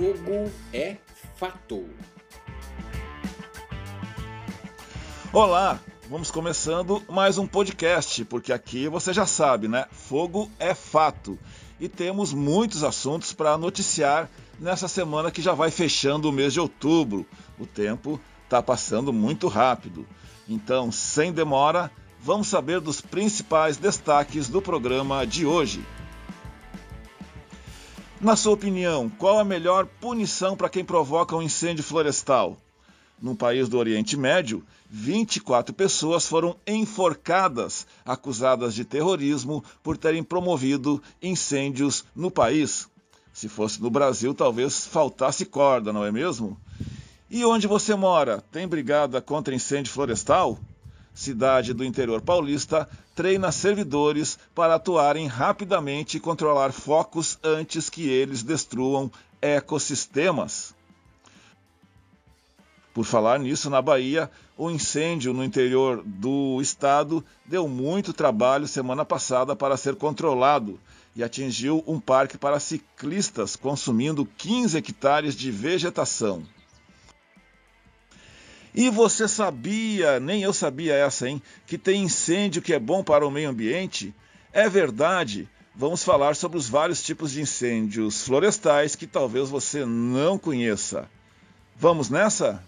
Fogo é fato. Olá, vamos começando mais um podcast, porque aqui você já sabe, né? Fogo é fato. E temos muitos assuntos para noticiar nessa semana que já vai fechando o mês de outubro. O tempo está passando muito rápido. Então, sem demora, vamos saber dos principais destaques do programa de hoje. Na sua opinião, qual a melhor punição para quem provoca um incêndio florestal? No país do Oriente Médio, 24 pessoas foram enforcadas, acusadas de terrorismo por terem promovido incêndios no país. Se fosse no Brasil, talvez faltasse corda, não é mesmo? E onde você mora? Tem brigada contra incêndio florestal? Cidade do interior paulista treina servidores para atuarem rapidamente e controlar focos antes que eles destruam ecossistemas. Por falar nisso, na Bahia, o incêndio no interior do estado deu muito trabalho semana passada para ser controlado e atingiu um parque para ciclistas, consumindo 15 hectares de vegetação. E você sabia, nem eu sabia essa, hein, que tem incêndio que é bom para o meio ambiente? É verdade. Vamos falar sobre os vários tipos de incêndios florestais que talvez você não conheça. Vamos nessa?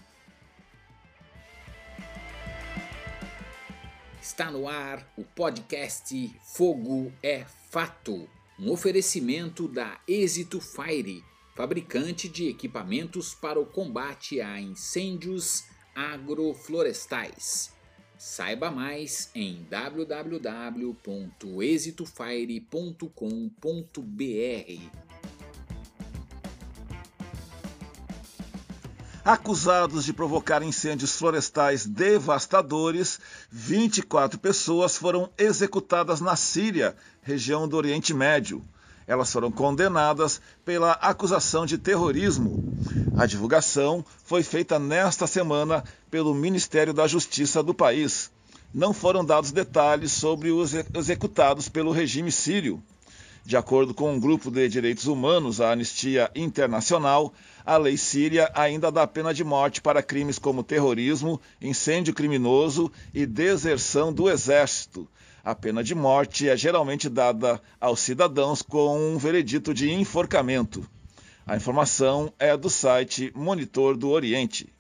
Está no ar o podcast Fogo é Fato, um oferecimento da Êxito Fire, fabricante de equipamentos para o combate a incêndios agroflorestais. Saiba mais em www.exitofire.com.br. Acusados de provocar incêndios florestais devastadores, 24 pessoas foram executadas na Síria, região do Oriente Médio. Elas foram condenadas pela acusação de terrorismo. A divulgação foi feita nesta semana pelo Ministério da Justiça do país. Não foram dados detalhes sobre os executados pelo regime sírio. De acordo com um grupo de direitos humanos, a Anistia Internacional, a lei síria ainda dá pena de morte para crimes como terrorismo, incêndio criminoso e deserção do exército. A pena de morte é geralmente dada aos cidadãos com um veredito de enforcamento. A informação é do site Monitor do Oriente.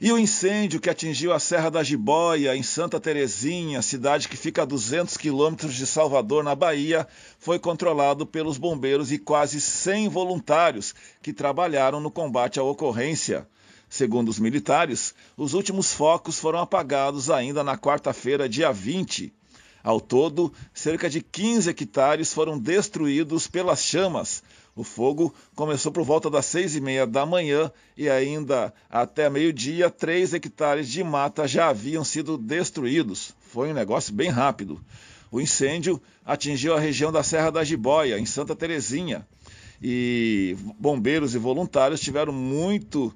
E o incêndio que atingiu a Serra da Jiboia, em Santa Terezinha, cidade que fica a 200 quilômetros de Salvador, na Bahia, foi controlado pelos bombeiros e quase 100 voluntários que trabalharam no combate à ocorrência. Segundo os militares, os últimos focos foram apagados ainda na quarta-feira, dia 20. Ao todo, cerca de 15 hectares foram destruídos pelas chamas, o fogo começou por volta das seis e meia da manhã e ainda até meio-dia, três hectares de mata já haviam sido destruídos. Foi um negócio bem rápido. O incêndio atingiu a região da Serra da Jiboia, em Santa Terezinha, e bombeiros e voluntários tiveram muito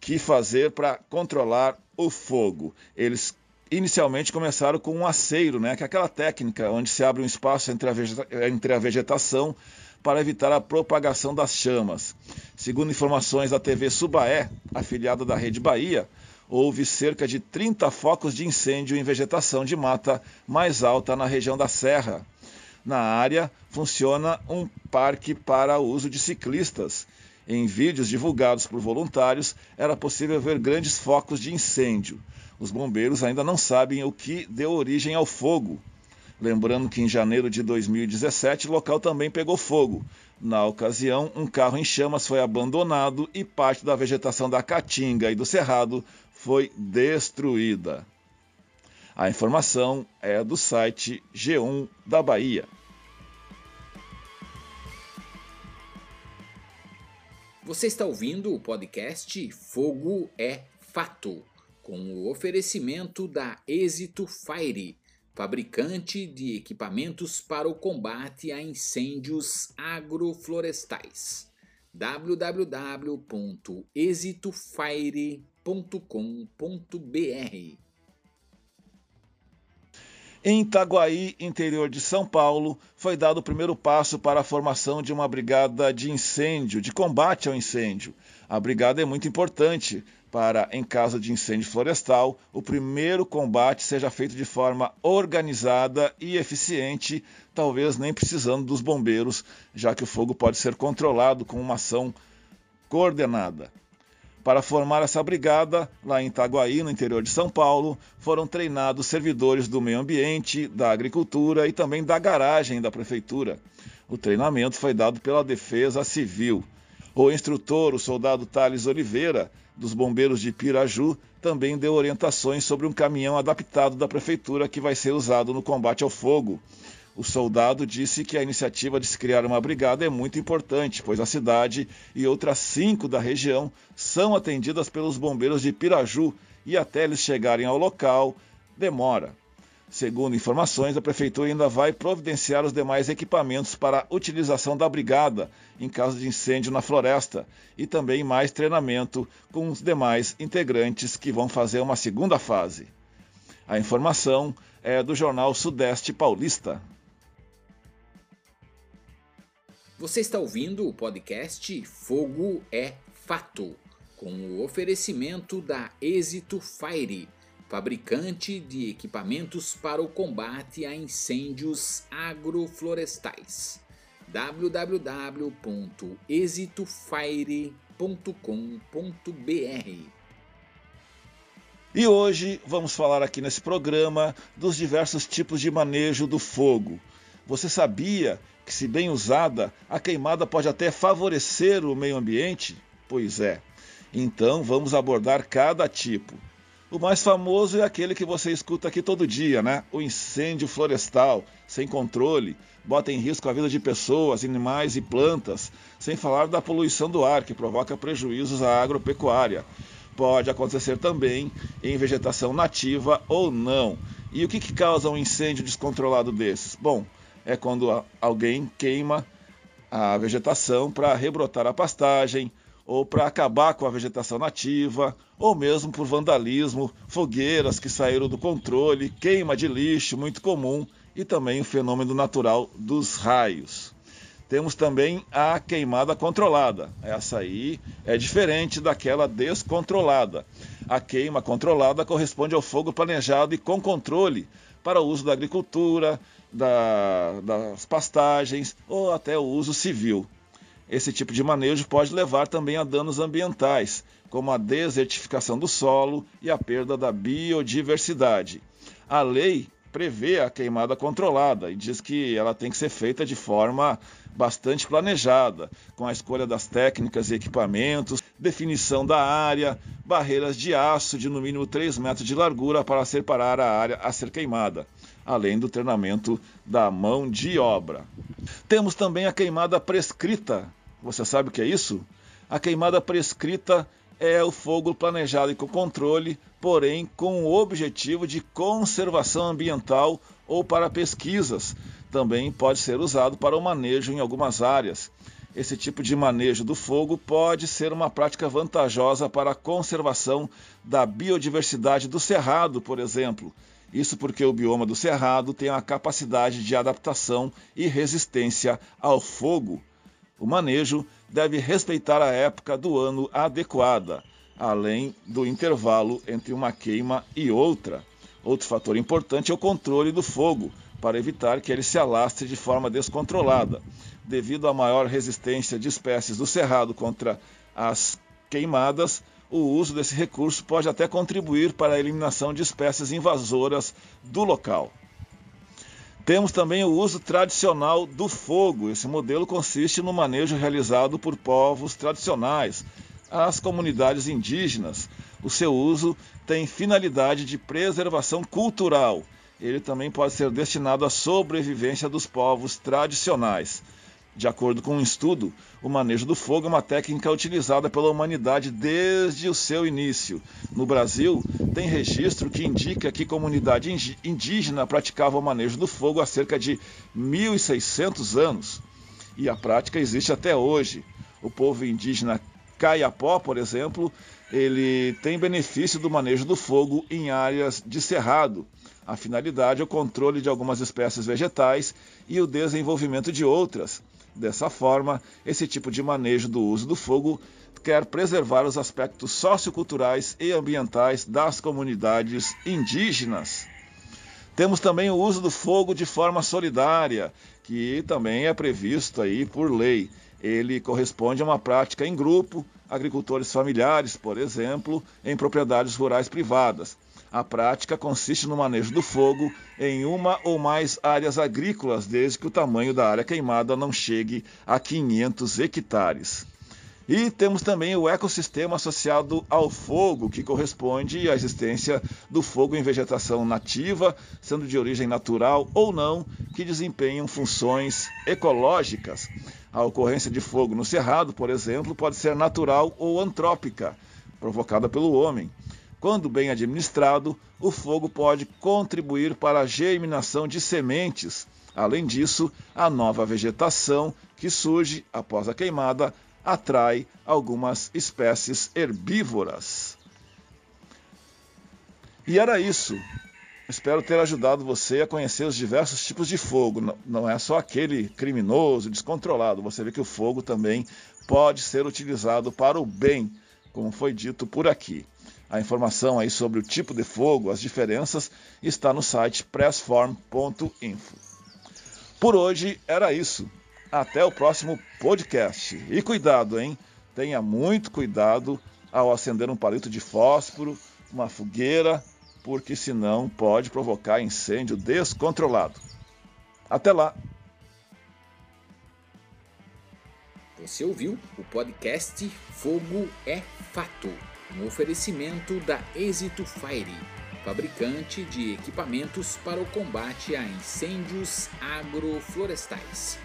que fazer para controlar o fogo. Eles inicialmente começaram com um aceiro, né, que é aquela técnica onde se abre um espaço entre a, entre a vegetação para evitar a propagação das chamas. Segundo informações da TV Subaé, afiliada da Rede Bahia, houve cerca de 30 focos de incêndio em vegetação de mata mais alta na região da Serra. Na área funciona um parque para uso de ciclistas. Em vídeos divulgados por voluntários, era possível ver grandes focos de incêndio. Os bombeiros ainda não sabem o que deu origem ao fogo. Lembrando que em janeiro de 2017 o local também pegou fogo. Na ocasião, um carro em chamas foi abandonado e parte da vegetação da Caatinga e do Cerrado foi destruída. A informação é do site G1 da Bahia. Você está ouvindo o podcast Fogo é Fato, com o oferecimento da Êxito Fire fabricante de equipamentos para o combate a incêndios agroflorestais. www.exitofire.com.br Em Itaguaí, interior de São Paulo, foi dado o primeiro passo para a formação de uma brigada de incêndio, de combate ao incêndio. A brigada é muito importante para, em caso de incêndio florestal, o primeiro combate seja feito de forma organizada e eficiente, talvez nem precisando dos bombeiros, já que o fogo pode ser controlado com uma ação coordenada. Para formar essa brigada, lá em Itaguaí, no interior de São Paulo, foram treinados servidores do meio ambiente, da agricultura e também da garagem da prefeitura. O treinamento foi dado pela Defesa Civil. O instrutor, o soldado Thales Oliveira, dos bombeiros de Piraju, também deu orientações sobre um caminhão adaptado da prefeitura que vai ser usado no combate ao fogo. O soldado disse que a iniciativa de se criar uma brigada é muito importante, pois a cidade e outras cinco da região são atendidas pelos bombeiros de Piraju e até eles chegarem ao local demora. Segundo informações, a prefeitura ainda vai providenciar os demais equipamentos para a utilização da brigada em caso de incêndio na floresta e também mais treinamento com os demais integrantes que vão fazer uma segunda fase. A informação é do jornal Sudeste Paulista. Você está ouvindo o podcast Fogo é Fato, com o oferecimento da Êxito Fire, fabricante de equipamentos para o combate a incêndios agroflorestais. www.exitofire.com.br E hoje vamos falar aqui nesse programa dos diversos tipos de manejo do fogo. Você sabia que, se bem usada, a queimada pode até favorecer o meio ambiente? Pois é. Então vamos abordar cada tipo. O mais famoso é aquele que você escuta aqui todo dia, né? O incêndio florestal, sem controle, bota em risco a vida de pessoas, animais e plantas, sem falar da poluição do ar, que provoca prejuízos à agropecuária. Pode acontecer também em vegetação nativa ou não. E o que, que causa um incêndio descontrolado desses? Bom, é quando alguém queima a vegetação para rebrotar a pastagem, ou para acabar com a vegetação nativa, ou mesmo por vandalismo, fogueiras que saíram do controle, queima de lixo, muito comum, e também o fenômeno natural dos raios. Temos também a queimada controlada. Essa aí é diferente daquela descontrolada. A queima controlada corresponde ao fogo planejado e com controle para o uso da agricultura, da, das pastagens ou até o uso civil. Esse tipo de manejo pode levar também a danos ambientais, como a desertificação do solo e a perda da biodiversidade. A lei prevê a queimada controlada e diz que ela tem que ser feita de forma bastante planejada, com a escolha das técnicas e equipamentos, definição da área, barreiras de aço de no mínimo 3 metros de largura para separar a área a ser queimada além do treinamento da mão de obra. Temos também a queimada prescrita. Você sabe o que é isso? A queimada prescrita é o fogo planejado e com controle, porém com o objetivo de conservação ambiental ou para pesquisas. Também pode ser usado para o manejo em algumas áreas. Esse tipo de manejo do fogo pode ser uma prática vantajosa para a conservação da biodiversidade do cerrado, por exemplo, isso porque o bioma do Cerrado tem a capacidade de adaptação e resistência ao fogo. O manejo deve respeitar a época do ano adequada, além do intervalo entre uma queima e outra. Outro fator importante é o controle do fogo, para evitar que ele se alastre de forma descontrolada. Devido à maior resistência de espécies do cerrado contra as queimadas, o uso desse recurso pode até contribuir para a eliminação de espécies invasoras do local. Temos também o uso tradicional do fogo. Esse modelo consiste no manejo realizado por povos tradicionais, as comunidades indígenas. O seu uso tem finalidade de preservação cultural. Ele também pode ser destinado à sobrevivência dos povos tradicionais. De acordo com um estudo, o manejo do fogo é uma técnica utilizada pela humanidade desde o seu início. No Brasil, tem registro que indica que comunidade indígena praticava o manejo do fogo há cerca de 1.600 anos. E a prática existe até hoje. O povo indígena Caiapó, por exemplo, ele tem benefício do manejo do fogo em áreas de cerrado. A finalidade é o controle de algumas espécies vegetais e o desenvolvimento de outras. Dessa forma, esse tipo de manejo do uso do fogo quer preservar os aspectos socioculturais e ambientais das comunidades indígenas. Temos também o uso do fogo de forma solidária, que também é previsto aí por lei. Ele corresponde a uma prática em grupo, agricultores familiares, por exemplo, em propriedades rurais privadas. A prática consiste no manejo do fogo em uma ou mais áreas agrícolas, desde que o tamanho da área queimada não chegue a 500 hectares. E temos também o ecossistema associado ao fogo, que corresponde à existência do fogo em vegetação nativa, sendo de origem natural ou não, que desempenham funções ecológicas. A ocorrência de fogo no cerrado, por exemplo, pode ser natural ou antrópica, provocada pelo homem. Quando bem administrado, o fogo pode contribuir para a germinação de sementes. Além disso, a nova vegetação que surge após a queimada atrai algumas espécies herbívoras. E era isso. Espero ter ajudado você a conhecer os diversos tipos de fogo. Não é só aquele criminoso, descontrolado. Você vê que o fogo também pode ser utilizado para o bem, como foi dito por aqui. A informação aí sobre o tipo de fogo, as diferenças, está no site pressform.info. Por hoje era isso. Até o próximo podcast. E cuidado, hein? Tenha muito cuidado ao acender um palito de fósforo, uma fogueira, porque senão pode provocar incêndio descontrolado. Até lá! Você ouviu o podcast Fogo é Fato, um oferecimento da Êxito Fire, fabricante de equipamentos para o combate a incêndios agroflorestais.